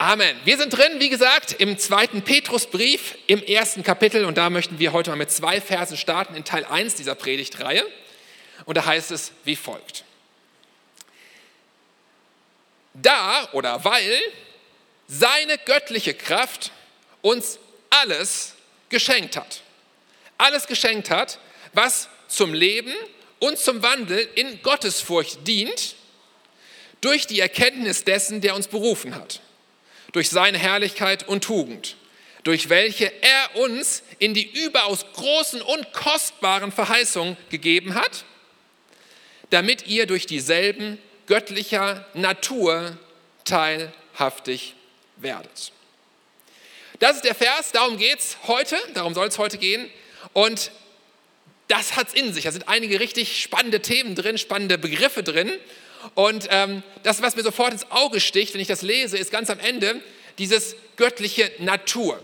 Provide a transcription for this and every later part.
Amen. Wir sind drin, wie gesagt, im zweiten Petrusbrief im ersten Kapitel und da möchten wir heute mal mit zwei Versen starten in Teil 1 dieser Predigtreihe. Und da heißt es wie folgt. Da oder weil seine göttliche Kraft uns alles geschenkt hat. Alles geschenkt hat, was zum Leben und zum Wandel in Gottesfurcht dient, durch die Erkenntnis dessen, der uns berufen hat durch seine Herrlichkeit und Tugend, durch welche er uns in die überaus großen und kostbaren Verheißungen gegeben hat, damit ihr durch dieselben göttlicher Natur teilhaftig werdet. Das ist der Vers, darum geht es heute, darum soll es heute gehen. Und das hat es in sich. Da sind einige richtig spannende Themen drin, spannende Begriffe drin. Und ähm, das, was mir sofort ins Auge sticht, wenn ich das lese, ist ganz am Ende dieses göttliche Natur.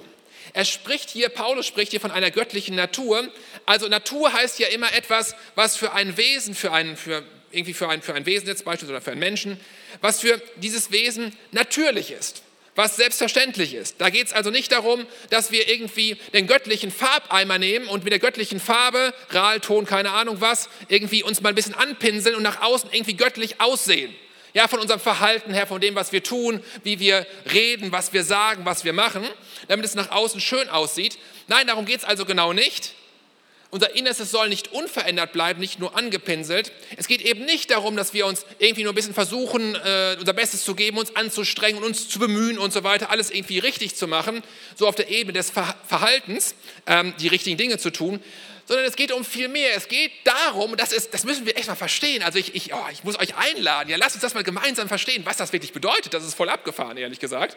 Er spricht hier, Paulus spricht hier von einer göttlichen Natur. Also Natur heißt ja immer etwas, was für ein Wesen, für ein, für, irgendwie für ein, für ein Wesen jetzt beispielsweise oder für einen Menschen, was für dieses Wesen natürlich ist was selbstverständlich ist. Da geht es also nicht darum, dass wir irgendwie den göttlichen Farbeimer nehmen und mit der göttlichen Farbe, Rahlton, keine Ahnung was, irgendwie uns mal ein bisschen anpinseln und nach außen irgendwie göttlich aussehen. Ja, von unserem Verhalten her, von dem, was wir tun, wie wir reden, was wir sagen, was wir machen, damit es nach außen schön aussieht. Nein, darum geht es also genau nicht. Unser Innerstes soll nicht unverändert bleiben, nicht nur angepinselt. Es geht eben nicht darum, dass wir uns irgendwie nur ein bisschen versuchen, äh, unser Bestes zu geben, uns anzustrengen uns zu bemühen und so weiter, alles irgendwie richtig zu machen, so auf der Ebene des Verhaltens, ähm, die richtigen Dinge zu tun, sondern es geht um viel mehr. Es geht darum, das, ist, das müssen wir echt mal verstehen. Also ich, ich, oh, ich muss euch einladen, ja, lasst uns das mal gemeinsam verstehen, was das wirklich bedeutet. Das ist voll abgefahren, ehrlich gesagt.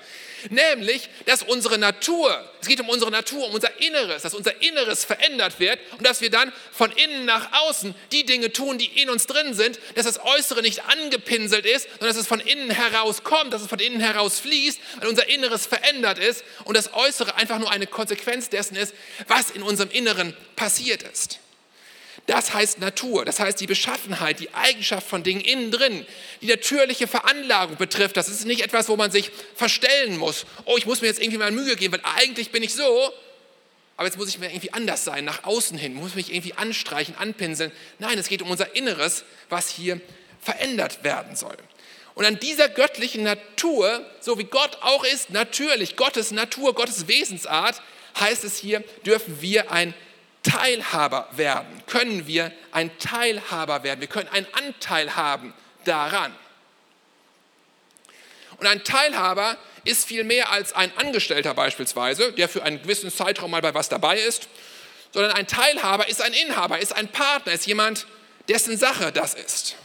Nämlich, dass unsere Natur, es geht um unsere Natur, um unser Inneres, dass unser Inneres verändert wird und dass wir dann von innen nach außen die Dinge tun, die in uns drin sind, dass das Äußere nicht angepinselt ist, sondern dass es von innen heraus kommt, dass es von innen heraus fließt, weil unser Inneres verändert ist und das Äußere einfach nur eine Konsequenz dessen ist, was in unserem Inneren passiert definiert ist. Das heißt Natur, das heißt die Beschaffenheit, die Eigenschaft von Dingen innen drin, die natürliche Veranlagung betrifft. Das ist nicht etwas, wo man sich verstellen muss. Oh, ich muss mir jetzt irgendwie mal Mühe geben, weil eigentlich bin ich so, aber jetzt muss ich mir irgendwie anders sein, nach außen hin, muss mich irgendwie anstreichen, anpinseln. Nein, es geht um unser Inneres, was hier verändert werden soll. Und an dieser göttlichen Natur, so wie Gott auch ist, natürlich, Gottes Natur, Gottes Wesensart, heißt es hier, dürfen wir ein Teilhaber werden, können wir ein Teilhaber werden. Wir können einen Anteil haben daran. Und ein Teilhaber ist viel mehr als ein Angestellter beispielsweise, der für einen gewissen Zeitraum mal bei was dabei ist, sondern ein Teilhaber ist ein Inhaber, ist ein Partner, ist jemand, dessen Sache das ist.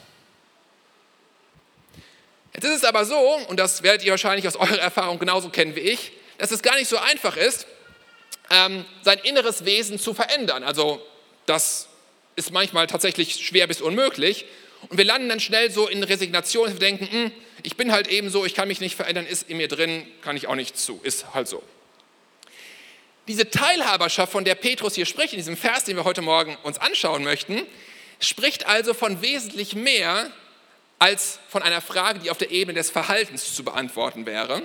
Jetzt ist es aber so, und das werdet ihr wahrscheinlich aus eurer Erfahrung genauso kennen wie ich, dass es gar nicht so einfach ist, ähm, sein inneres Wesen zu verändern. Also das ist manchmal tatsächlich schwer bis unmöglich. Und wir landen dann schnell so in Resignation, wir denken, hm, ich bin halt eben so, ich kann mich nicht verändern, ist in mir drin, kann ich auch nicht zu, ist halt so. Diese Teilhaberschaft, von der Petrus hier spricht, in diesem Vers, den wir heute Morgen uns anschauen möchten, spricht also von wesentlich mehr als von einer Frage, die auf der Ebene des Verhaltens zu beantworten wäre.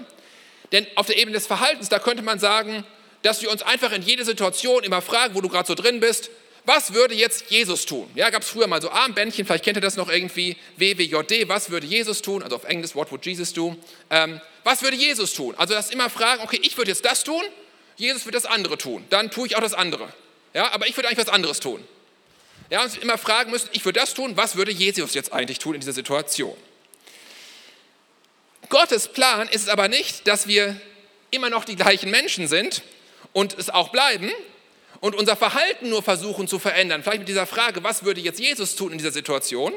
Denn auf der Ebene des Verhaltens, da könnte man sagen, dass wir uns einfach in jede Situation immer fragen, wo du gerade so drin bist, was würde jetzt Jesus tun? Ja, gab es früher mal so Armbändchen, vielleicht kennt ihr das noch irgendwie, WWJD, was würde Jesus tun? Also auf Englisch, what would Jesus do? Ähm, was würde Jesus tun? Also das immer fragen, okay, ich würde jetzt das tun, Jesus wird das andere tun, dann tue ich auch das andere. Ja, aber ich würde eigentlich was anderes tun. Ja, und immer fragen müssen, ich würde das tun, was würde Jesus jetzt eigentlich tun in dieser Situation? Gottes Plan ist es aber nicht, dass wir immer noch die gleichen Menschen sind, und es auch bleiben und unser Verhalten nur versuchen zu verändern, vielleicht mit dieser Frage, was würde jetzt Jesus tun in dieser Situation,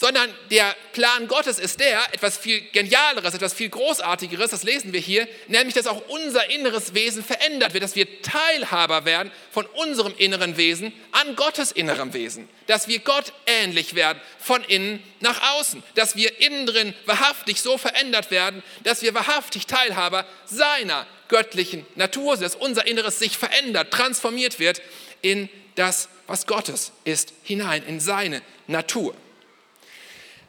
sondern der Plan Gottes ist der, etwas viel Genialeres, etwas viel Großartigeres, das lesen wir hier, nämlich, dass auch unser inneres Wesen verändert wird, dass wir Teilhaber werden von unserem inneren Wesen an Gottes innerem Wesen, dass wir Gott ähnlich werden, von innen nach außen, dass wir innen drin wahrhaftig so verändert werden, dass wir wahrhaftig Teilhaber seiner göttlichen Natur, dass unser Inneres sich verändert, transformiert wird in das, was Gottes ist, hinein, in seine Natur.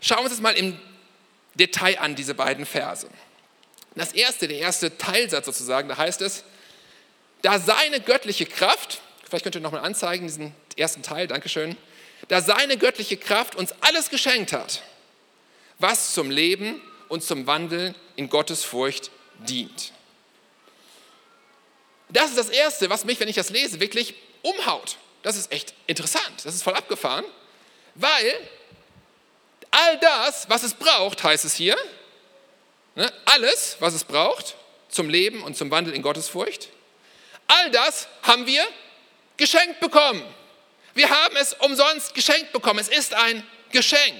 Schauen wir uns das mal im Detail an, diese beiden Verse. Das erste, der erste Teilsatz sozusagen, da heißt es, da seine göttliche Kraft, vielleicht könnt ihr nochmal anzeigen, diesen ersten Teil, Dankeschön, da seine göttliche Kraft uns alles geschenkt hat, was zum Leben und zum Wandel in Gottes Furcht dient. Das ist das Erste, was mich, wenn ich das lese, wirklich umhaut. Das ist echt interessant, das ist voll abgefahren, weil all das, was es braucht, heißt es hier, ne, alles, was es braucht zum Leben und zum Wandel in Gottesfurcht, all das haben wir geschenkt bekommen. Wir haben es umsonst geschenkt bekommen. Es ist ein Geschenk.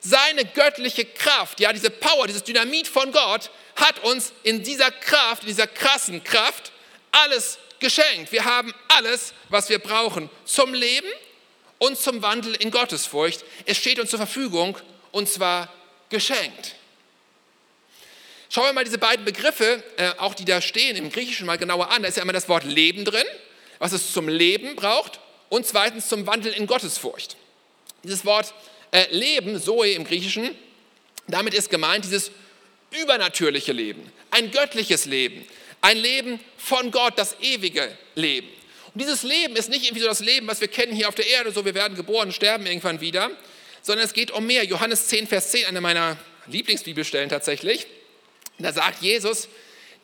Seine göttliche Kraft, ja, diese Power, dieses Dynamit von Gott hat uns in dieser Kraft, in dieser krassen Kraft alles geschenkt. Wir haben alles, was wir brauchen zum Leben und zum Wandel in Gottesfurcht. Es steht uns zur Verfügung und zwar geschenkt. Schauen wir mal diese beiden Begriffe, äh, auch die da stehen im Griechischen, mal genauer an. Da ist ja immer das Wort Leben drin, was es zum Leben braucht und zweitens zum Wandel in Gottesfurcht. Dieses Wort äh, Leben, Zoe im Griechischen, damit ist gemeint dieses übernatürliche Leben, ein göttliches Leben, ein Leben von Gott, das ewige Leben. Und dieses Leben ist nicht irgendwie so das Leben, was wir kennen hier auf der Erde, so wir werden geboren, sterben irgendwann wieder, sondern es geht um mehr. Johannes 10, Vers 10, eine meiner Lieblingsbibelstellen tatsächlich. Da sagt Jesus,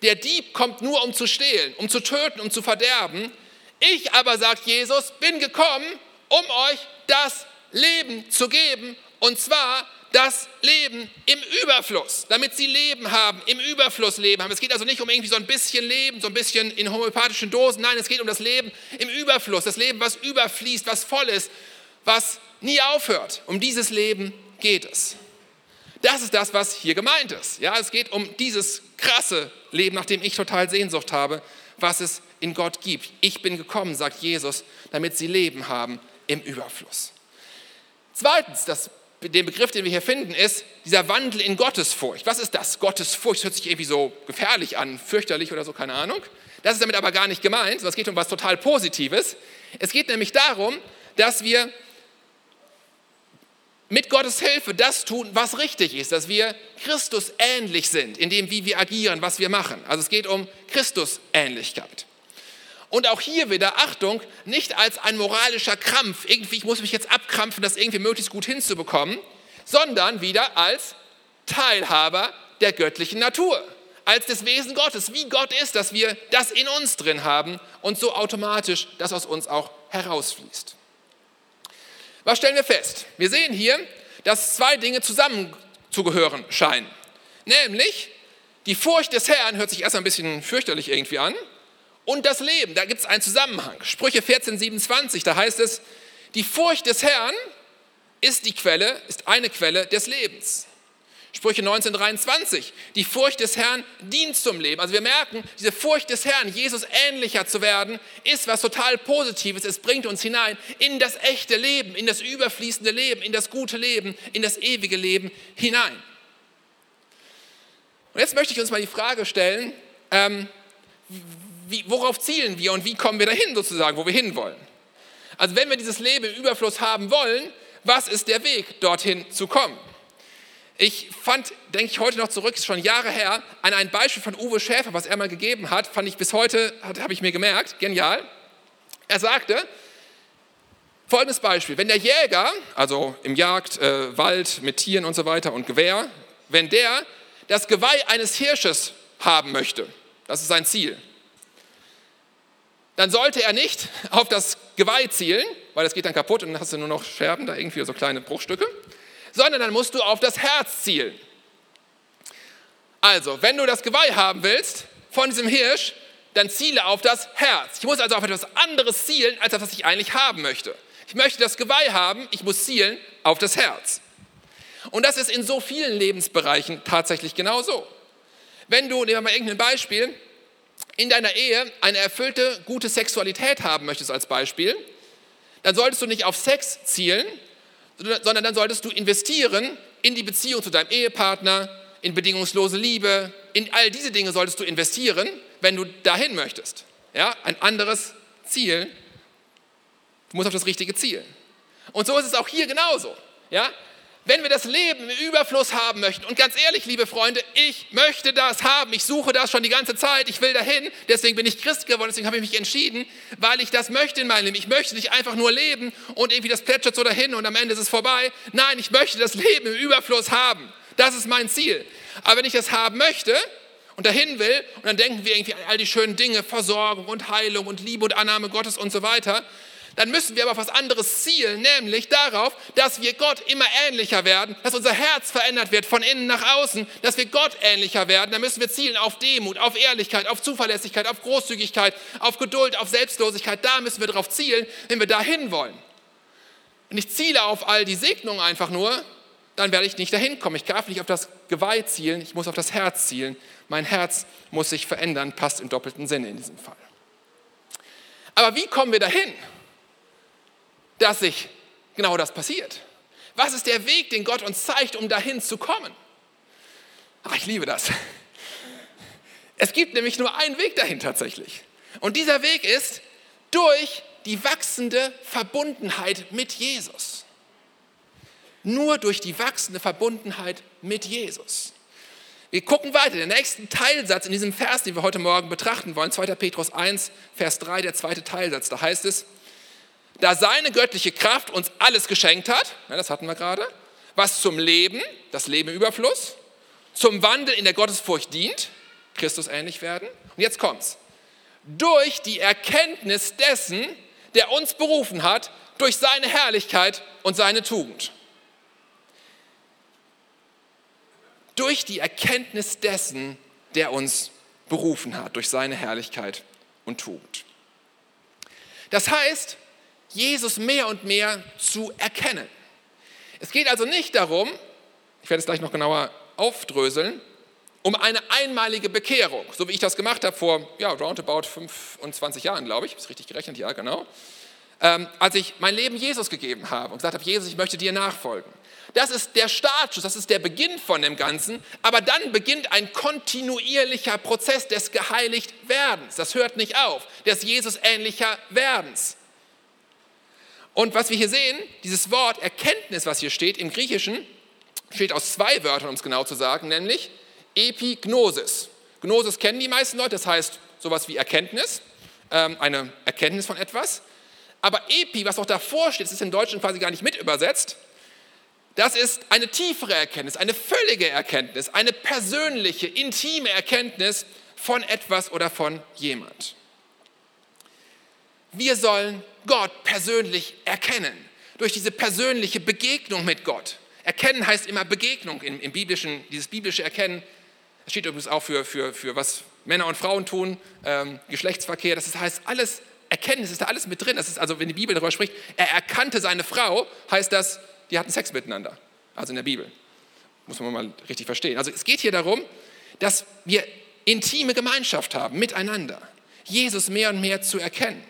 der Dieb kommt nur, um zu stehlen, um zu töten, um zu verderben. Ich aber, sagt Jesus, bin gekommen, um euch das Leben zu geben, und zwar das Leben im Überfluss, damit sie Leben haben, im Überfluss Leben haben. Es geht also nicht um irgendwie so ein bisschen Leben, so ein bisschen in homöopathischen Dosen. Nein, es geht um das Leben im Überfluss, das Leben, was überfließt, was voll ist, was nie aufhört. Um dieses Leben geht es. Das ist das, was hier gemeint ist. Ja, es geht um dieses krasse Leben, nach dem ich total Sehnsucht habe, was es in Gott gibt. Ich bin gekommen, sagt Jesus, damit sie Leben haben im Überfluss. Zweitens, das der Begriff, den wir hier finden, ist dieser Wandel in Gottesfurcht. Was ist das? Gottesfurcht hört sich irgendwie so gefährlich an, fürchterlich oder so, keine Ahnung. Das ist damit aber gar nicht gemeint, sondern es geht um was total Positives. Es geht nämlich darum, dass wir mit Gottes Hilfe das tun, was richtig ist, dass wir Christus ähnlich sind, in dem, wie wir agieren, was wir machen. Also es geht um Christusähnlichkeit. Und auch hier wieder, Achtung, nicht als ein moralischer Krampf, irgendwie, ich muss mich jetzt abkrampfen, das irgendwie möglichst gut hinzubekommen, sondern wieder als Teilhaber der göttlichen Natur, als des Wesen Gottes, wie Gott ist, dass wir das in uns drin haben und so automatisch das aus uns auch herausfließt. Was stellen wir fest? Wir sehen hier, dass zwei Dinge zusammenzugehören scheinen. Nämlich, die Furcht des Herrn hört sich erst ein bisschen fürchterlich irgendwie an, und das Leben. Da gibt es einen Zusammenhang. Sprüche 14, 27, da heißt es, die Furcht des Herrn ist die Quelle, ist eine Quelle des Lebens. Sprüche 19, 23, die Furcht des Herrn dient zum Leben. Also wir merken, diese Furcht des Herrn, Jesus ähnlicher zu werden, ist was total Positives. Es bringt uns hinein in das echte Leben, in das überfließende Leben, in das gute Leben, in das ewige Leben hinein. Und jetzt möchte ich uns mal die Frage stellen, ähm, wie, worauf zielen wir und wie kommen wir dahin sozusagen, wo wir hinwollen? Also wenn wir dieses Leben im Überfluss haben wollen, was ist der Weg, dorthin zu kommen? Ich fand, denke ich heute noch zurück, schon Jahre her, an ein Beispiel von Uwe Schäfer, was er mal gegeben hat, fand ich bis heute, habe ich mir gemerkt, genial. Er sagte, folgendes Beispiel, wenn der Jäger, also im Jagdwald äh, mit Tieren und so weiter und Gewehr, wenn der das Geweih eines Hirsches haben möchte, das ist sein Ziel, dann sollte er nicht auf das Geweih zielen, weil das geht dann kaputt und dann hast du nur noch Scherben, da irgendwie so kleine Bruchstücke, sondern dann musst du auf das Herz zielen. Also, wenn du das Geweih haben willst von diesem Hirsch, dann ziele auf das Herz. Ich muss also auf etwas anderes zielen, als das, was ich eigentlich haben möchte. Ich möchte das Geweih haben, ich muss zielen auf das Herz. Und das ist in so vielen Lebensbereichen tatsächlich genauso. Wenn du, nehmen wir mal irgendein Beispiel, in deiner Ehe eine erfüllte, gute Sexualität haben möchtest als Beispiel, dann solltest du nicht auf Sex zielen, sondern dann solltest du investieren in die Beziehung zu deinem Ehepartner, in bedingungslose Liebe, in all diese Dinge solltest du investieren, wenn du dahin möchtest. Ja, ein anderes Ziel, du musst auf das richtige zielen. Und so ist es auch hier genauso. Ja, wenn wir das Leben im Überfluss haben möchten, und ganz ehrlich, liebe Freunde, ich möchte das haben, ich suche das schon die ganze Zeit, ich will dahin, deswegen bin ich Christ geworden, deswegen habe ich mich entschieden, weil ich das möchte in meinem Leben. Ich möchte nicht einfach nur leben und irgendwie das plätschert so dahin und am Ende ist es vorbei. Nein, ich möchte das Leben im Überfluss haben. Das ist mein Ziel. Aber wenn ich das haben möchte und dahin will, und dann denken wir irgendwie an all die schönen Dinge, Versorgung und Heilung und Liebe und Annahme Gottes und so weiter, dann müssen wir aber auf was anderes zielen, nämlich darauf, dass wir Gott immer ähnlicher werden, dass unser Herz verändert wird von innen nach außen, dass wir Gott ähnlicher werden. Dann müssen wir zielen auf Demut, auf Ehrlichkeit, auf Zuverlässigkeit, auf Großzügigkeit, auf Geduld, auf Selbstlosigkeit. Da müssen wir darauf zielen, wenn wir dahin wollen. Wenn ich ziele auf all die Segnungen einfach nur, dann werde ich nicht dahin kommen. Ich darf nicht auf das Geweih zielen, ich muss auf das Herz zielen. Mein Herz muss sich verändern, passt im doppelten Sinne in diesem Fall. Aber wie kommen wir dahin? Dass sich genau das passiert? Was ist der Weg, den Gott uns zeigt, um dahin zu kommen? Ach, ich liebe das. Es gibt nämlich nur einen Weg dahin tatsächlich. Und dieser Weg ist durch die wachsende Verbundenheit mit Jesus. Nur durch die wachsende Verbundenheit mit Jesus. Wir gucken weiter. Der nächste Teilsatz in diesem Vers, den wir heute Morgen betrachten wollen, 2. Petrus 1, Vers 3, der zweite Teilsatz, da heißt es, da seine göttliche Kraft uns alles geschenkt hat, das hatten wir gerade, was zum Leben, das Leben im Überfluss, zum Wandel in der Gottesfurcht dient, Christus ähnlich werden. Und jetzt kommt's. Durch die Erkenntnis dessen, der uns berufen hat, durch seine Herrlichkeit und seine Tugend. Durch die Erkenntnis dessen, der uns berufen hat, durch seine Herrlichkeit und Tugend. Das heißt, Jesus mehr und mehr zu erkennen. Es geht also nicht darum, ich werde es gleich noch genauer aufdröseln, um eine einmalige Bekehrung, so wie ich das gemacht habe vor ja, roundabout 25 Jahren, glaube ich, ist richtig gerechnet, ja genau, ähm, als ich mein Leben Jesus gegeben habe und gesagt habe, Jesus, ich möchte dir nachfolgen. Das ist der Startschuss, das ist der Beginn von dem Ganzen, aber dann beginnt ein kontinuierlicher Prozess des Geheiligtwerdens. Das hört nicht auf, des Jesus ähnlicher Werdens. Und was wir hier sehen, dieses Wort Erkenntnis, was hier steht im Griechischen, steht aus zwei Wörtern, um es genau zu sagen, nämlich Epignosis. Gnosis kennen die meisten Leute, das heißt sowas wie Erkenntnis, ähm, eine Erkenntnis von etwas. Aber Epi, was auch davor steht, das ist im Deutschen quasi gar nicht mit übersetzt, das ist eine tiefere Erkenntnis, eine völlige Erkenntnis, eine persönliche, intime Erkenntnis von etwas oder von jemand. Wir sollen Gott persönlich erkennen, durch diese persönliche Begegnung mit Gott. Erkennen heißt immer Begegnung im, im biblischen, dieses biblische Erkennen. Das steht übrigens auch für, für, für was Männer und Frauen tun, ähm, Geschlechtsverkehr. Das heißt, alles Erkenntnis ist da alles mit drin. Das ist also, wenn die Bibel darüber spricht, er erkannte seine Frau, heißt das, die hatten Sex miteinander. Also in der Bibel. Muss man mal richtig verstehen. Also es geht hier darum, dass wir intime Gemeinschaft haben miteinander. Jesus mehr und mehr zu erkennen.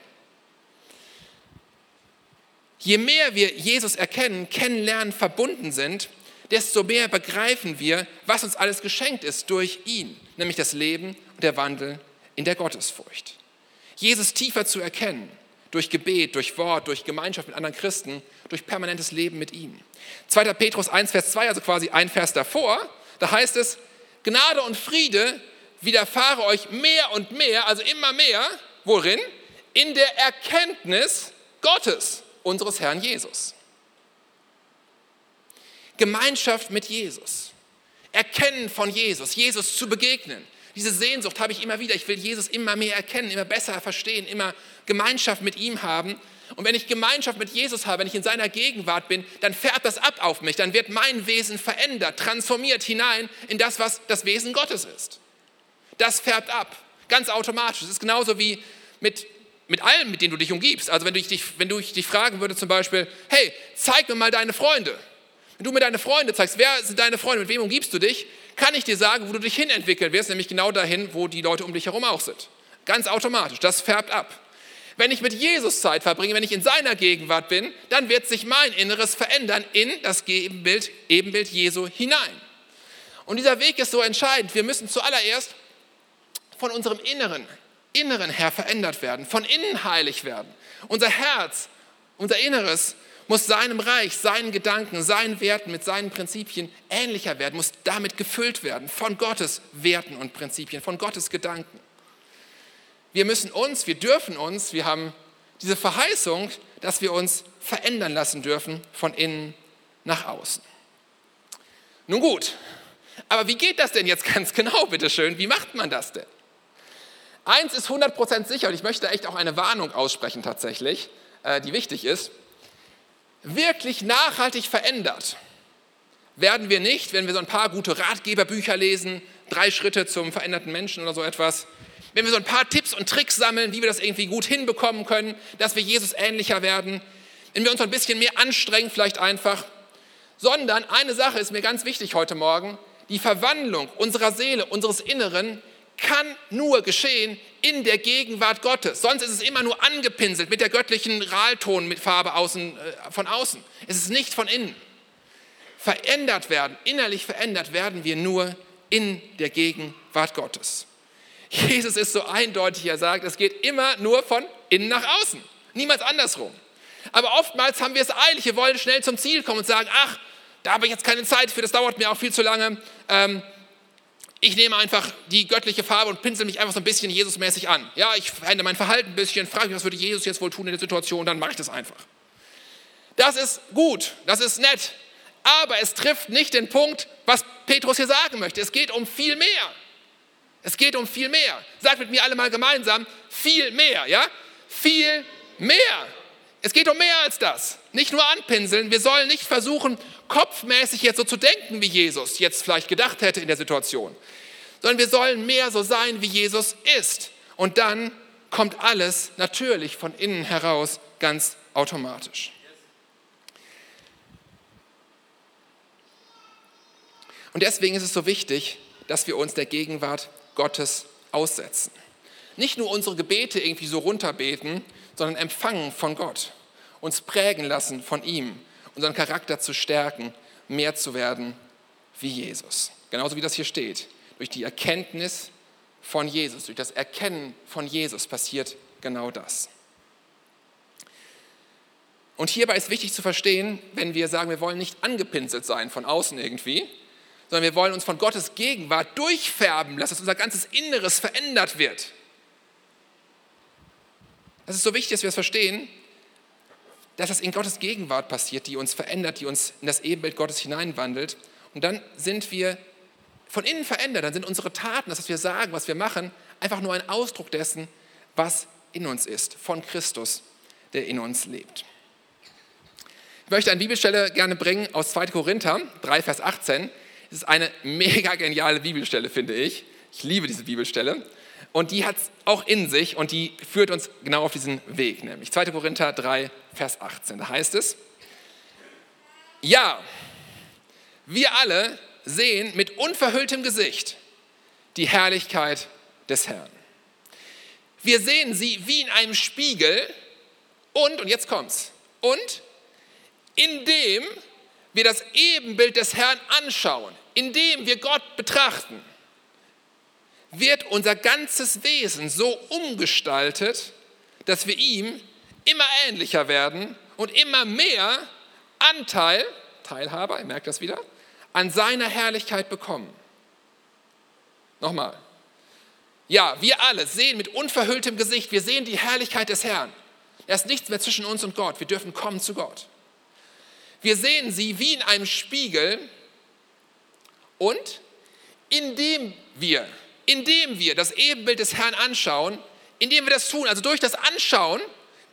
Je mehr wir Jesus erkennen, kennenlernen, verbunden sind, desto mehr begreifen wir, was uns alles geschenkt ist durch ihn, nämlich das Leben und der Wandel in der Gottesfurcht. Jesus tiefer zu erkennen, durch Gebet, durch Wort, durch Gemeinschaft mit anderen Christen, durch permanentes Leben mit ihm. 2. Petrus 1, Vers 2, also quasi ein Vers davor, da heißt es, Gnade und Friede widerfahre euch mehr und mehr, also immer mehr, worin? In der Erkenntnis Gottes unseres Herrn Jesus. Gemeinschaft mit Jesus. Erkennen von Jesus, Jesus zu begegnen. Diese Sehnsucht habe ich immer wieder. Ich will Jesus immer mehr erkennen, immer besser verstehen, immer Gemeinschaft mit ihm haben. Und wenn ich Gemeinschaft mit Jesus habe, wenn ich in seiner Gegenwart bin, dann färbt das ab auf mich. Dann wird mein Wesen verändert, transformiert hinein in das, was das Wesen Gottes ist. Das färbt ab, ganz automatisch. Es ist genauso wie mit mit allen, mit denen du dich umgibst. Also wenn du dich, wenn du dich fragen würde zum Beispiel, hey, zeig mir mal deine Freunde. Wenn du mir deine Freunde zeigst, wer sind deine Freunde, mit wem umgibst du dich, kann ich dir sagen, wo du dich hinentwickeln wirst, nämlich genau dahin, wo die Leute um dich herum auch sind. Ganz automatisch, das färbt ab. Wenn ich mit Jesus Zeit verbringe, wenn ich in seiner Gegenwart bin, dann wird sich mein Inneres verändern in das Ebenbild, Ebenbild Jesu hinein. Und dieser Weg ist so entscheidend. Wir müssen zuallererst von unserem Inneren Inneren her verändert werden, von innen heilig werden. Unser Herz, unser Inneres muss seinem Reich, seinen Gedanken, seinen Werten, mit seinen Prinzipien ähnlicher werden, muss damit gefüllt werden von Gottes Werten und Prinzipien, von Gottes Gedanken. Wir müssen uns, wir dürfen uns, wir haben diese Verheißung, dass wir uns verändern lassen dürfen von innen nach außen. Nun gut, aber wie geht das denn jetzt ganz genau, bitteschön? Wie macht man das denn? Eins ist 100% sicher und ich möchte echt auch eine Warnung aussprechen tatsächlich, äh, die wichtig ist. Wirklich nachhaltig verändert werden wir nicht, wenn wir so ein paar gute Ratgeberbücher lesen, drei Schritte zum veränderten Menschen oder so etwas, wenn wir so ein paar Tipps und Tricks sammeln, wie wir das irgendwie gut hinbekommen können, dass wir Jesus ähnlicher werden, wenn wir uns ein bisschen mehr anstrengen, vielleicht einfach, sondern eine Sache ist mir ganz wichtig heute Morgen, die Verwandlung unserer Seele, unseres Inneren kann nur geschehen in der Gegenwart Gottes. Sonst ist es immer nur angepinselt mit der göttlichen Ralton mit Farbe außen, äh, von außen. Es ist nicht von innen. Verändert werden, innerlich verändert werden wir nur in der Gegenwart Gottes. Jesus ist so eindeutig, er sagt, es geht immer nur von innen nach außen, niemals andersrum. Aber oftmals haben wir es eilig, wir wollen schnell zum Ziel kommen und sagen, ach, da habe ich jetzt keine Zeit für, das dauert mir auch viel zu lange. Ähm, ich nehme einfach die göttliche Farbe und pinsel mich einfach so ein bisschen Jesusmäßig an. Ja, ich verändere mein Verhalten ein bisschen, frage mich, was würde Jesus jetzt wohl tun in der Situation, dann mache ich das einfach. Das ist gut, das ist nett, aber es trifft nicht den Punkt, was Petrus hier sagen möchte. Es geht um viel mehr. Es geht um viel mehr. Sagt mit mir alle mal gemeinsam, viel mehr, ja? Viel mehr. Es geht um mehr als das. Nicht nur anpinseln. Wir sollen nicht versuchen, kopfmäßig jetzt so zu denken, wie Jesus jetzt vielleicht gedacht hätte in der Situation, sondern wir sollen mehr so sein, wie Jesus ist. Und dann kommt alles natürlich von innen heraus ganz automatisch. Und deswegen ist es so wichtig, dass wir uns der Gegenwart Gottes aussetzen. Nicht nur unsere Gebete irgendwie so runterbeten, sondern empfangen von Gott, uns prägen lassen von ihm, unseren Charakter zu stärken, mehr zu werden wie Jesus. Genauso wie das hier steht. Durch die Erkenntnis von Jesus, durch das Erkennen von Jesus passiert genau das. Und hierbei ist wichtig zu verstehen, wenn wir sagen, wir wollen nicht angepinselt sein von außen irgendwie, sondern wir wollen uns von Gottes Gegenwart durchfärben lassen, dass unser ganzes Inneres verändert wird. Das ist so wichtig, dass wir es das verstehen, dass das in Gottes Gegenwart passiert, die uns verändert, die uns in das Ebenbild Gottes hineinwandelt. Und dann sind wir von innen verändert, dann sind unsere Taten, das, was wir sagen, was wir machen, einfach nur ein Ausdruck dessen, was in uns ist, von Christus, der in uns lebt. Ich möchte eine Bibelstelle gerne bringen aus 2. Korinther 3, Vers 18. Das ist eine mega geniale Bibelstelle, finde ich. Ich liebe diese Bibelstelle. Und die hat es auch in sich und die führt uns genau auf diesen Weg, nämlich 2. Korinther 3, Vers 18. Da heißt es, ja, wir alle sehen mit unverhülltem Gesicht die Herrlichkeit des Herrn. Wir sehen sie wie in einem Spiegel und, und jetzt kommt's, und indem wir das Ebenbild des Herrn anschauen, indem wir Gott betrachten, wird unser ganzes Wesen so umgestaltet, dass wir ihm immer ähnlicher werden und immer mehr Anteil, Teilhaber, ihr merkt das wieder, an seiner Herrlichkeit bekommen. Nochmal. Ja, wir alle sehen mit unverhülltem Gesicht, wir sehen die Herrlichkeit des Herrn. Er ist nichts mehr zwischen uns und Gott. Wir dürfen kommen zu Gott. Wir sehen sie wie in einem Spiegel und indem wir, indem wir das Ebenbild des Herrn anschauen, indem wir das tun, also durch das Anschauen,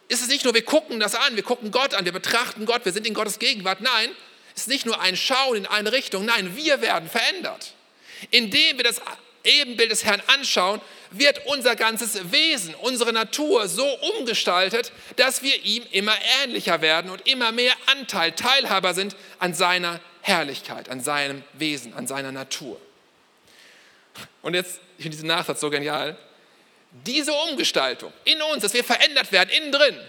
ist es nicht nur, wir gucken das an, wir gucken Gott an, wir betrachten Gott, wir sind in Gottes Gegenwart. Nein, es ist nicht nur ein Schauen in eine Richtung, nein, wir werden verändert. Indem wir das Ebenbild des Herrn anschauen, wird unser ganzes Wesen, unsere Natur so umgestaltet, dass wir ihm immer ähnlicher werden und immer mehr Anteil, Teilhaber sind an seiner Herrlichkeit, an seinem Wesen, an seiner Natur. Und jetzt, ich finde diesen Nachsatz so genial. Diese Umgestaltung in uns, dass wir verändert werden, innen drin,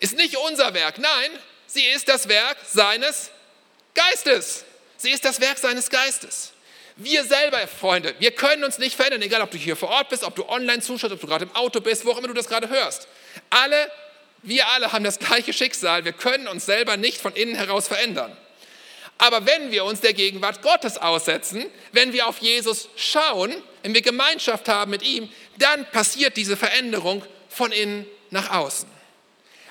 ist nicht unser Werk. Nein, sie ist das Werk seines Geistes. Sie ist das Werk seines Geistes. Wir selber, Freunde, wir können uns nicht verändern, egal ob du hier vor Ort bist, ob du online zuschaust, ob du gerade im Auto bist, wo auch immer du das gerade hörst. Alle Wir alle haben das gleiche Schicksal. Wir können uns selber nicht von innen heraus verändern. Aber wenn wir uns der Gegenwart Gottes aussetzen, wenn wir auf Jesus schauen, wenn wir Gemeinschaft haben mit ihm, dann passiert diese Veränderung von innen nach außen.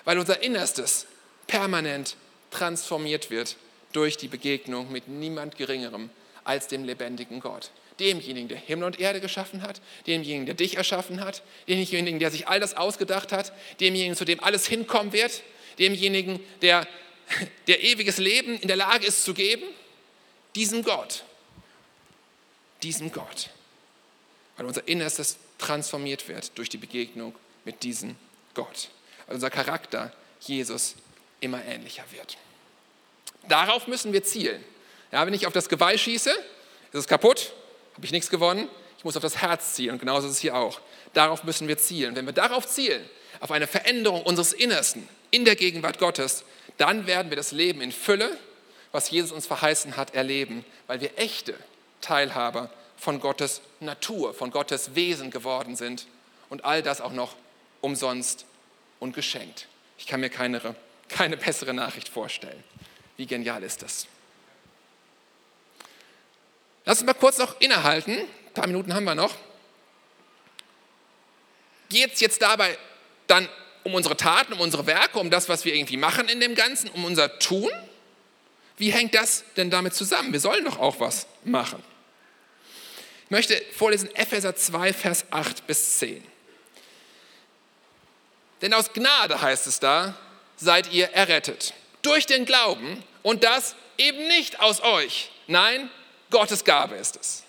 Weil unser Innerstes permanent transformiert wird durch die Begegnung mit niemand Geringerem als dem lebendigen Gott. Demjenigen, der Himmel und Erde geschaffen hat, demjenigen, der dich erschaffen hat, demjenigen, der sich all das ausgedacht hat, demjenigen, zu dem alles hinkommen wird, demjenigen, der der ewiges Leben in der Lage ist zu geben? Diesem Gott. Diesem Gott. Weil unser Innerstes transformiert wird durch die Begegnung mit diesem Gott. Weil unser Charakter Jesus immer ähnlicher wird. Darauf müssen wir zielen. Ja, wenn ich auf das Geweih schieße, ist es kaputt, habe ich nichts gewonnen. Ich muss auf das Herz zielen und genauso ist es hier auch. Darauf müssen wir zielen. Wenn wir darauf zielen, auf eine Veränderung unseres Innersten in der Gegenwart Gottes, dann werden wir das Leben in Fülle, was Jesus uns verheißen hat, erleben, weil wir echte Teilhaber von Gottes Natur, von Gottes Wesen geworden sind und all das auch noch umsonst und geschenkt. Ich kann mir keine, keine bessere Nachricht vorstellen. Wie genial ist das? Lass uns mal kurz noch innehalten. Ein paar Minuten haben wir noch. Geht es jetzt dabei dann um unsere Taten, um unsere Werke, um das, was wir irgendwie machen in dem Ganzen, um unser Tun? Wie hängt das denn damit zusammen? Wir sollen doch auch was machen. Ich möchte vorlesen Epheser 2, Vers 8 bis 10. Denn aus Gnade heißt es da, seid ihr errettet. Durch den Glauben und das eben nicht aus euch. Nein, Gottes Gabe ist es.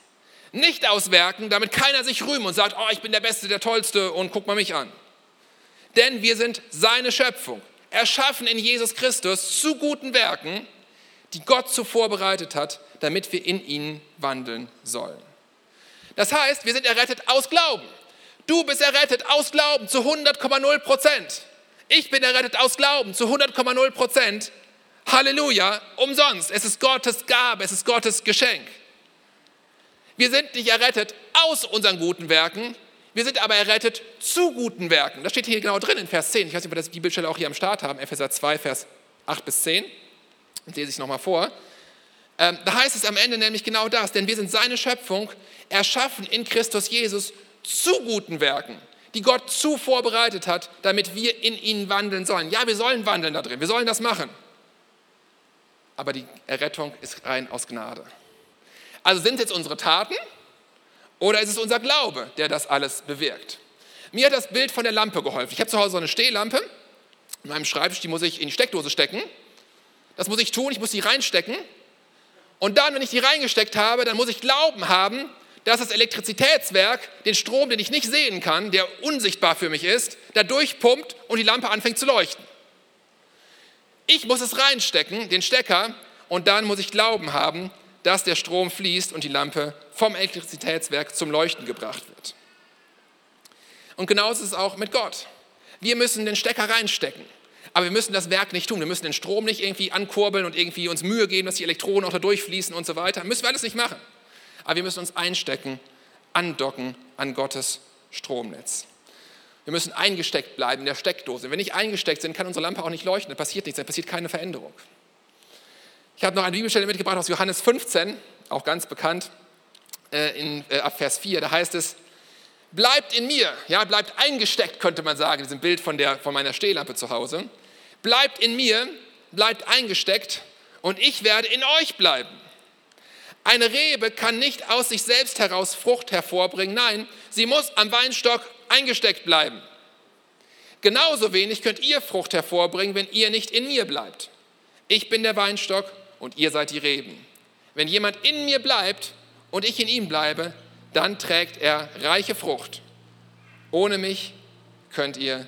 Nicht aus Werken, damit keiner sich rühmt und sagt, oh, ich bin der Beste, der Tollste und guck mal mich an denn wir sind seine Schöpfung, erschaffen in Jesus Christus zu guten Werken, die Gott zuvor bereitet hat, damit wir in ihnen wandeln sollen. Das heißt, wir sind errettet aus Glauben. Du bist errettet aus Glauben zu 100,0 Prozent. Ich bin errettet aus Glauben zu 100,0 Prozent. Halleluja, umsonst. Es ist Gottes Gabe, es ist Gottes Geschenk. Wir sind nicht errettet aus unseren guten Werken, wir sind aber errettet zu guten Werken. Das steht hier genau drin in Vers 10. Ich weiß nicht, ob wir die Bibelstelle auch hier am Start haben, Epheser 2, Vers 8 bis 10. Das lese ich nochmal vor. Ähm, da heißt es am Ende nämlich genau das, denn wir sind seine Schöpfung, erschaffen in Christus Jesus zu guten Werken, die Gott zu vorbereitet hat, damit wir in ihnen wandeln sollen. Ja, wir sollen wandeln da drin, wir sollen das machen. Aber die Errettung ist rein aus Gnade. Also sind jetzt unsere Taten, oder ist es unser Glaube, der das alles bewirkt? Mir hat das Bild von der Lampe geholfen. Ich habe zu Hause so eine Stehlampe in meinem Schreibtisch, die muss ich in die Steckdose stecken. Das muss ich tun, ich muss die reinstecken. Und dann, wenn ich die reingesteckt habe, dann muss ich Glauben haben, dass das Elektrizitätswerk den Strom, den ich nicht sehen kann, der unsichtbar für mich ist, da durchpumpt und die Lampe anfängt zu leuchten. Ich muss es reinstecken, den Stecker, und dann muss ich Glauben haben, dass der Strom fließt und die Lampe vom Elektrizitätswerk zum Leuchten gebracht wird. Und genauso ist es auch mit Gott. Wir müssen den Stecker reinstecken. Aber wir müssen das Werk nicht tun. Wir müssen den Strom nicht irgendwie ankurbeln und irgendwie uns Mühe geben, dass die Elektronen auch da durchfließen und so weiter. Müssen wir alles nicht machen. Aber wir müssen uns einstecken, andocken an Gottes Stromnetz. Wir müssen eingesteckt bleiben in der Steckdose. Wenn wir nicht eingesteckt sind, kann unsere Lampe auch nicht leuchten. Dann passiert nichts, dann passiert keine Veränderung. Ich habe noch eine Bibelstelle mitgebracht aus Johannes 15, auch ganz bekannt, äh, in, äh, ab Vers 4. Da heißt es, bleibt in mir, ja, bleibt eingesteckt, könnte man sagen, in diesem Bild von, der, von meiner Stehlampe zu Hause. Bleibt in mir, bleibt eingesteckt und ich werde in euch bleiben. Eine Rebe kann nicht aus sich selbst heraus Frucht hervorbringen, nein, sie muss am Weinstock eingesteckt bleiben. Genauso wenig könnt ihr Frucht hervorbringen, wenn ihr nicht in mir bleibt. Ich bin der Weinstock und ihr seid die Reben. Wenn jemand in mir bleibt und ich in ihm bleibe, dann trägt er reiche Frucht. Ohne mich könnt ihr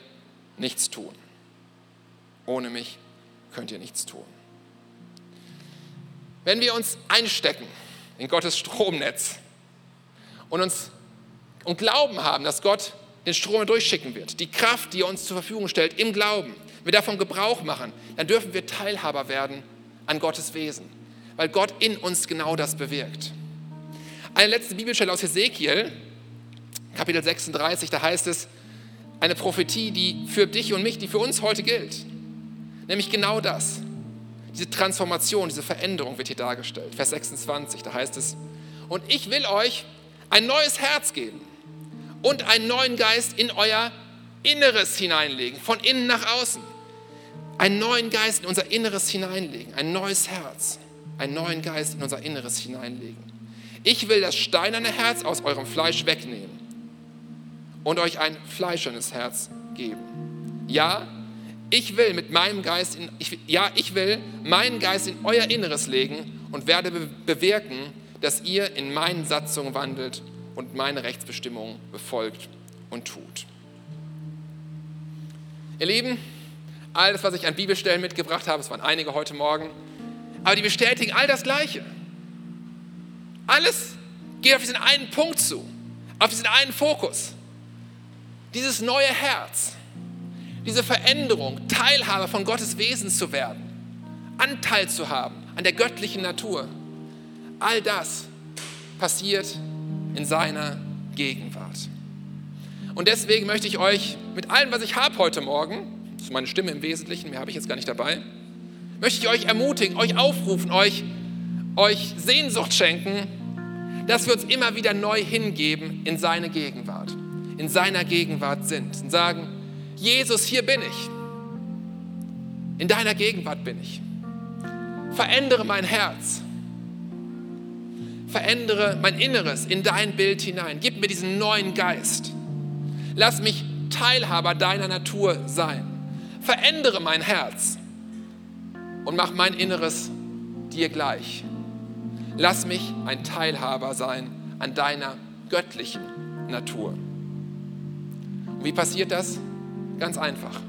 nichts tun. Ohne mich könnt ihr nichts tun. Wenn wir uns einstecken in Gottes Stromnetz und uns und Glauben haben, dass Gott den Strom durchschicken wird, die Kraft, die er uns zur Verfügung stellt, im Glauben, wir davon Gebrauch machen, dann dürfen wir Teilhaber werden an Gottes Wesen, weil Gott in uns genau das bewirkt. Eine letzte Bibelstelle aus Hesekiel, Kapitel 36, da heißt es, eine Prophetie, die für dich und mich, die für uns heute gilt. Nämlich genau das. Diese Transformation, diese Veränderung wird hier dargestellt. Vers 26, da heißt es, und ich will euch ein neues Herz geben und einen neuen Geist in euer Inneres hineinlegen, von innen nach außen. Einen neuen Geist in unser Inneres hineinlegen, ein neues Herz, einen neuen Geist in unser Inneres hineinlegen. Ich will das steinerne Herz aus eurem Fleisch wegnehmen und euch ein fleischernes Herz geben. Ja, ich will mit meinem Geist, in, ich, ja, ich will meinen Geist in euer Inneres legen und werde be bewirken, dass ihr in meinen Satzungen wandelt und meine Rechtsbestimmungen befolgt und tut. Ihr Lieben, alles, was ich an Bibelstellen mitgebracht habe, es waren einige heute Morgen, aber die bestätigen all das Gleiche. Alles geht auf diesen einen Punkt zu, auf diesen einen Fokus. Dieses neue Herz, diese Veränderung, Teilhaber von Gottes Wesen zu werden, Anteil zu haben an der göttlichen Natur, all das passiert in seiner Gegenwart. Und deswegen möchte ich euch mit allem, was ich habe heute Morgen, das ist meine Stimme im Wesentlichen, mehr habe ich jetzt gar nicht dabei, möchte ich euch ermutigen, euch aufrufen, euch, euch Sehnsucht schenken, dass wir uns immer wieder neu hingeben in seine Gegenwart, in seiner Gegenwart sind und sagen, Jesus, hier bin ich. In deiner Gegenwart bin ich. Verändere mein Herz. Verändere mein Inneres in dein Bild hinein. Gib mir diesen neuen Geist. Lass mich Teilhaber deiner Natur sein. Verändere mein Herz und mach mein Inneres dir gleich. Lass mich ein Teilhaber sein an deiner göttlichen Natur. Und wie passiert das? Ganz einfach,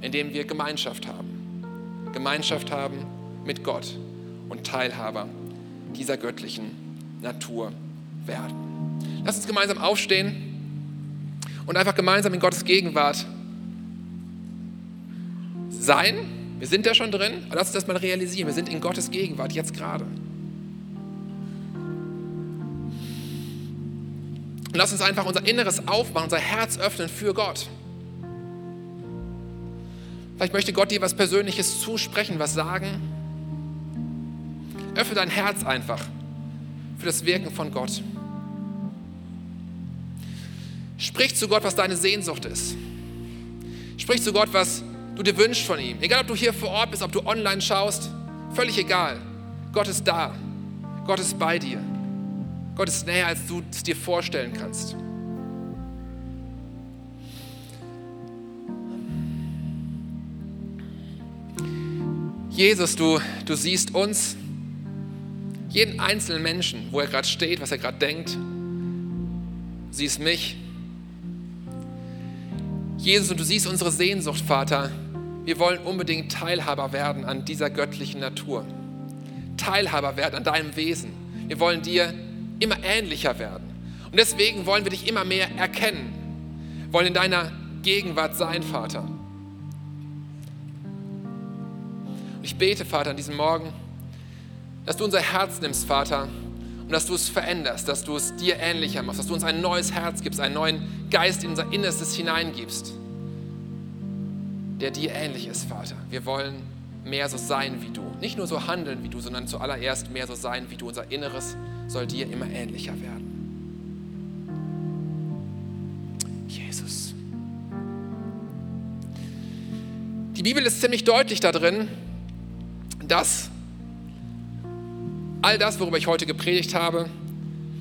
indem wir Gemeinschaft haben. Gemeinschaft haben mit Gott und Teilhaber dieser göttlichen Natur werden. Lass uns gemeinsam aufstehen und einfach gemeinsam in Gottes Gegenwart sein. Wir sind da schon drin, aber lass uns das mal realisieren. Wir sind in Gottes Gegenwart jetzt gerade. Und lass uns einfach unser Inneres aufmachen, unser Herz öffnen für Gott. Vielleicht möchte Gott dir was Persönliches zusprechen, was sagen. Öffne dein Herz einfach für das Wirken von Gott. Sprich zu Gott, was deine Sehnsucht ist. Sprich zu Gott, was du dir wünschst von ihm. Egal, ob du hier vor Ort bist, ob du online schaust, völlig egal. Gott ist da. Gott ist bei dir. Gott ist näher, als du es dir vorstellen kannst. Jesus, du, du siehst uns, jeden einzelnen Menschen, wo er gerade steht, was er gerade denkt. Siehst mich. Jesus, und du siehst unsere Sehnsucht, Vater. Wir wollen unbedingt Teilhaber werden an dieser göttlichen Natur. Teilhaber werden an deinem Wesen. Wir wollen dir immer ähnlicher werden. Und deswegen wollen wir dich immer mehr erkennen. Wollen in deiner Gegenwart sein, Vater. ich bete, Vater, an diesem Morgen, dass du unser Herz nimmst, Vater, und dass du es veränderst, dass du es dir ähnlicher machst, dass du uns ein neues Herz gibst, einen neuen Geist in unser Innerstes hineingibst, der dir ähnlich ist, Vater. Wir wollen mehr so sein wie du. Nicht nur so handeln wie du, sondern zuallererst mehr so sein wie du. Unser Inneres soll dir immer ähnlicher werden. Jesus. Die Bibel ist ziemlich deutlich da drin, dass all das, worüber ich heute gepredigt habe,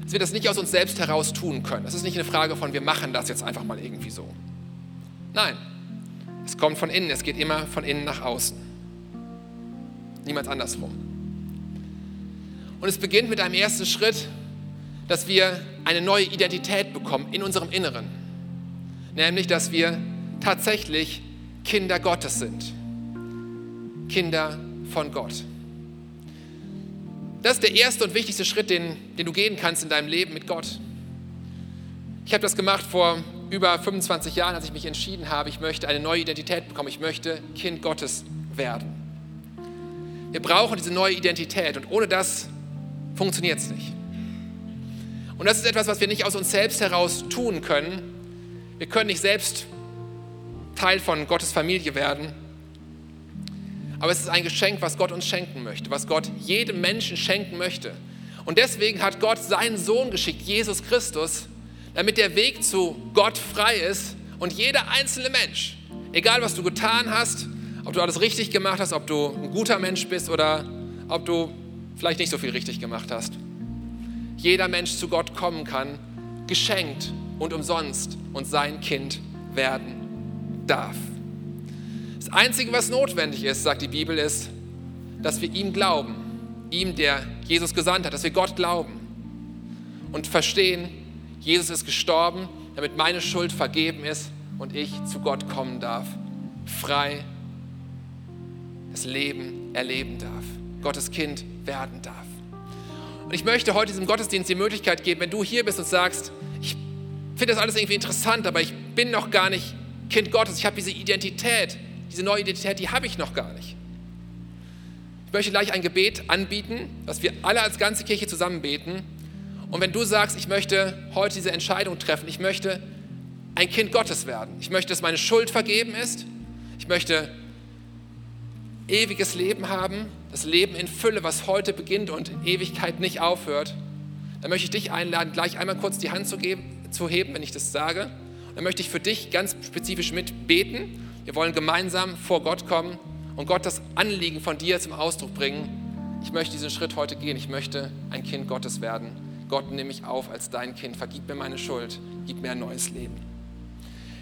dass wir das nicht aus uns selbst heraus tun können. Das ist nicht eine Frage von, wir machen das jetzt einfach mal irgendwie so. Nein, es kommt von innen, es geht immer von innen nach außen. Niemals andersrum. Und es beginnt mit einem ersten Schritt, dass wir eine neue Identität bekommen in unserem Inneren. Nämlich, dass wir tatsächlich Kinder Gottes sind. Kinder von Gott. Das ist der erste und wichtigste Schritt, den, den du gehen kannst in deinem Leben mit Gott. Ich habe das gemacht vor über 25 Jahren, als ich mich entschieden habe, ich möchte eine neue Identität bekommen, ich möchte Kind Gottes werden. Wir brauchen diese neue Identität und ohne das funktioniert es nicht. Und das ist etwas, was wir nicht aus uns selbst heraus tun können. Wir können nicht selbst Teil von Gottes Familie werden. Aber es ist ein Geschenk, was Gott uns schenken möchte, was Gott jedem Menschen schenken möchte. Und deswegen hat Gott seinen Sohn geschickt, Jesus Christus, damit der Weg zu Gott frei ist und jeder einzelne Mensch, egal was du getan hast, ob du alles richtig gemacht hast, ob du ein guter Mensch bist oder ob du vielleicht nicht so viel richtig gemacht hast, jeder Mensch zu Gott kommen kann, geschenkt und umsonst und sein Kind werden darf. Das Einzige, was notwendig ist, sagt die Bibel, ist, dass wir ihm glauben, ihm, der Jesus gesandt hat, dass wir Gott glauben und verstehen, Jesus ist gestorben, damit meine Schuld vergeben ist und ich zu Gott kommen darf, frei das Leben erleben darf, Gottes Kind werden darf. Und ich möchte heute diesem Gottesdienst die Möglichkeit geben, wenn du hier bist und sagst, ich finde das alles irgendwie interessant, aber ich bin noch gar nicht Kind Gottes, ich habe diese Identität, diese neue Identität, die habe ich noch gar nicht. Ich möchte gleich ein Gebet anbieten, was wir alle als ganze Kirche zusammen beten. Und wenn du sagst, ich möchte heute diese Entscheidung treffen, ich möchte ein Kind Gottes werden, ich möchte, dass meine Schuld vergeben ist, ich möchte ewiges Leben haben, das Leben in Fülle, was heute beginnt und Ewigkeit nicht aufhört, dann möchte ich dich einladen, gleich einmal kurz die Hand zu, geben, zu heben, wenn ich das sage. Dann möchte ich für dich ganz spezifisch mitbeten. Wir wollen gemeinsam vor Gott kommen und Gott das Anliegen von dir zum Ausdruck bringen. Ich möchte diesen Schritt heute gehen. Ich möchte ein Kind Gottes werden. Gott, nimm mich auf als dein Kind. Vergib mir meine Schuld. Gib mir ein neues Leben.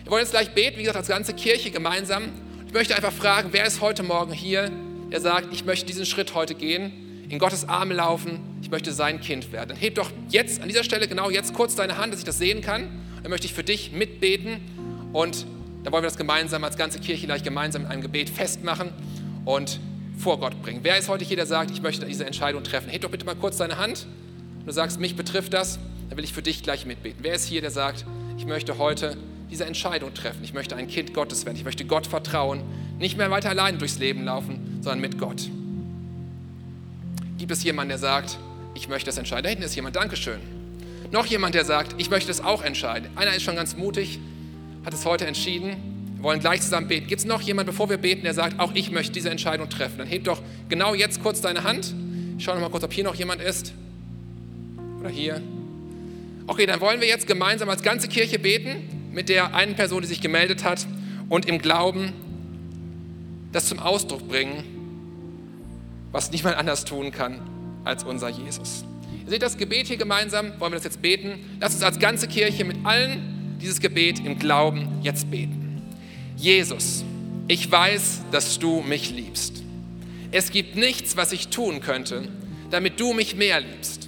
Wir wollen jetzt gleich beten, wie gesagt, als ganze Kirche gemeinsam. Ich möchte einfach fragen, wer ist heute Morgen hier, der sagt, ich möchte diesen Schritt heute gehen, in Gottes Arme laufen, ich möchte sein Kind werden. Dann heb doch jetzt, an dieser Stelle, genau jetzt kurz deine Hand, dass ich das sehen kann. Dann möchte ich für dich mitbeten und dann wollen wir das gemeinsam als ganze Kirche gleich gemeinsam in einem Gebet festmachen und vor Gott bringen. Wer ist heute hier, der sagt, ich möchte diese Entscheidung treffen? Heb doch bitte mal kurz deine Hand. Du sagst, mich betrifft das, dann will ich für dich gleich mitbeten. Wer ist hier, der sagt, ich möchte heute diese Entscheidung treffen. Ich möchte ein Kind Gottes werden. Ich möchte Gott vertrauen. Nicht mehr weiter allein durchs Leben laufen, sondern mit Gott. Gibt es jemanden, der sagt, ich möchte das entscheiden? Da hinten ist jemand, Dankeschön. Noch jemand, der sagt, ich möchte das auch entscheiden. Einer ist schon ganz mutig, hat es heute entschieden. Wir wollen gleich zusammen beten. Gibt es noch jemanden, bevor wir beten, der sagt, auch ich möchte diese Entscheidung treffen? Dann heb doch genau jetzt kurz deine Hand. Ich schaue noch mal kurz, ob hier noch jemand ist. Oder hier. Okay, dann wollen wir jetzt gemeinsam als ganze Kirche beten mit der einen Person, die sich gemeldet hat und im Glauben das zum Ausdruck bringen, was niemand anders tun kann als unser Jesus. Ihr seht das Gebet hier gemeinsam, wollen wir das jetzt beten. Lasst uns als ganze Kirche mit allen dieses Gebet im Glauben jetzt beten. Jesus, ich weiß, dass du mich liebst. Es gibt nichts, was ich tun könnte, damit du mich mehr liebst.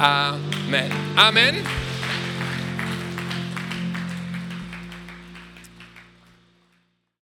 Amen. Amen.